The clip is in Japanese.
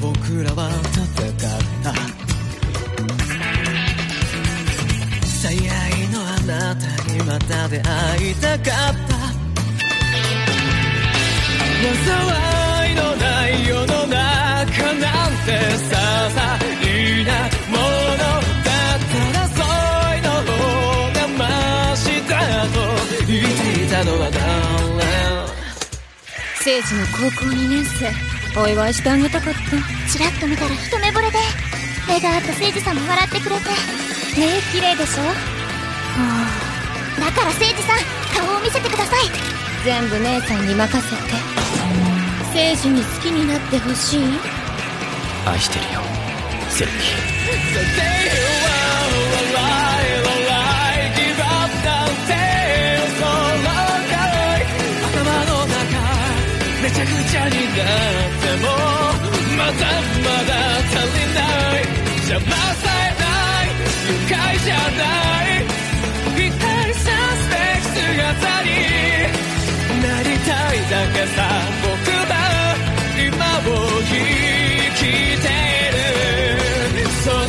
僕らは戦った最愛のあなたにまた出会いたかった。災いのない世の中なんてささいな。ものだったらそういうの方がマシだと言っていたのは誰？聖司の高校2年生。お祝いしてあげたかった。チラッと見たら一目惚れで。目が合った聖司さんも笑ってくれて。ねえ綺麗でしょ？はあ。だから聖司さん顔を見せてください。全部姉さんに任せて。聖司に好きになってほしい？愛してるよセルキちゃになってもまだまだ足りない。邪魔されない。愉快じゃない。期待させて姿になりたいだけさ僕は今を生きている。その